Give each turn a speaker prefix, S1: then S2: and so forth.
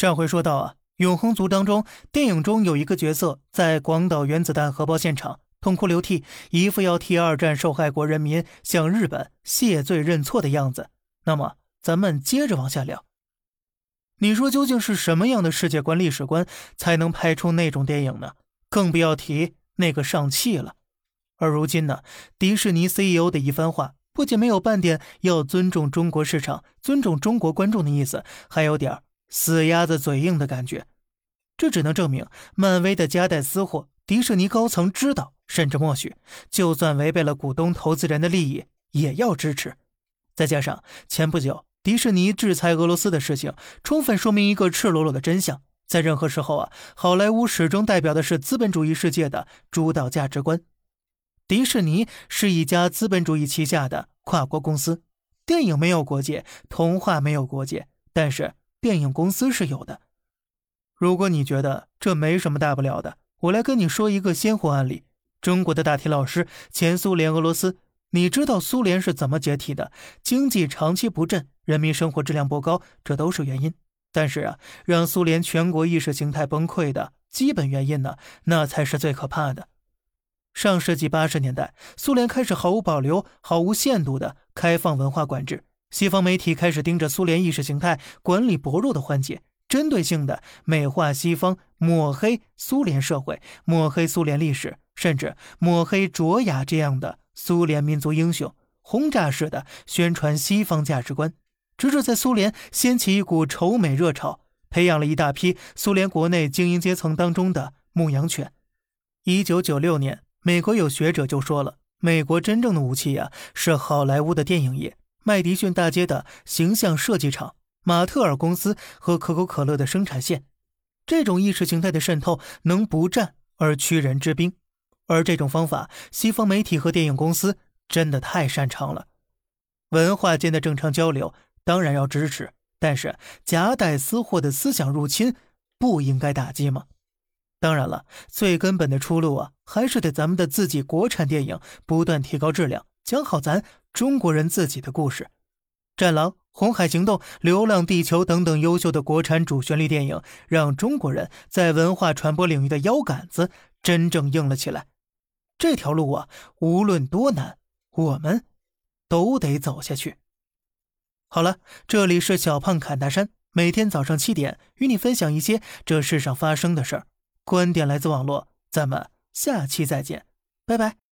S1: 上回说到啊，《永恒族》当中，电影中有一个角色在广岛原子弹核爆现场痛哭流涕，一副要替二战受害国人民向日本谢罪认错的样子。那么，咱们接着往下聊。你说究竟是什么样的世界观、历史观才能拍出那种电影呢？更不要提那个上汽了。而如今呢，迪士尼 CEO 的一番话，不仅没有半点要尊重中国市场、尊重中国观众的意思，还有点儿死鸭子嘴硬的感觉，这只能证明漫威的夹带私货，迪士尼高层知道甚至默许，就算违背了股东投资人的利益，也要支持。再加上前不久迪士尼制裁俄罗斯的事情，充分说明一个赤裸裸的真相：在任何时候啊，好莱坞始终代表的是资本主义世界的主导价值观。迪士尼是一家资本主义旗下的跨国公司，电影没有国界，童话没有国界，但是。电影公司是有的。如果你觉得这没什么大不了的，我来跟你说一个鲜活案例。中国的大体老师，前苏联俄罗斯，你知道苏联是怎么解体的？经济长期不振，人民生活质量不高，这都是原因。但是啊，让苏联全国意识形态崩溃的基本原因呢，那才是最可怕的。上世纪八十年代，苏联开始毫无保留、毫无限度的开放文化管制。西方媒体开始盯着苏联意识形态管理薄弱的环节，针对性的美化西方，抹黑苏联社会，抹黑苏联历史，甚至抹黑卓雅这样的苏联民族英雄，轰炸式的宣传西方价值观，直至在苏联掀起一股仇美热潮，培养了一大批苏联国内精英阶层当中的牧羊犬。一九九六年，美国有学者就说了，美国真正的武器呀，是好莱坞的电影业。麦迪逊大街的形象设计厂、马特尔公司和可口可乐的生产线，这种意识形态的渗透能不战而屈人之兵，而这种方法，西方媒体和电影公司真的太擅长了。文化间的正常交流当然要支持，但是夹带私货的思想入侵不应该打击吗？当然了，最根本的出路啊，还是得咱们的自己国产电影不断提高质量。讲好咱中国人自己的故事，《战狼》《红海行动》《流浪地球》等等优秀的国产主旋律电影，让中国人在文化传播领域的腰杆子真正硬了起来。这条路啊，无论多难，我们都得走下去。好了，这里是小胖侃大山，每天早上七点与你分享一些这世上发生的事儿，观点来自网络，咱们下期再见，拜拜。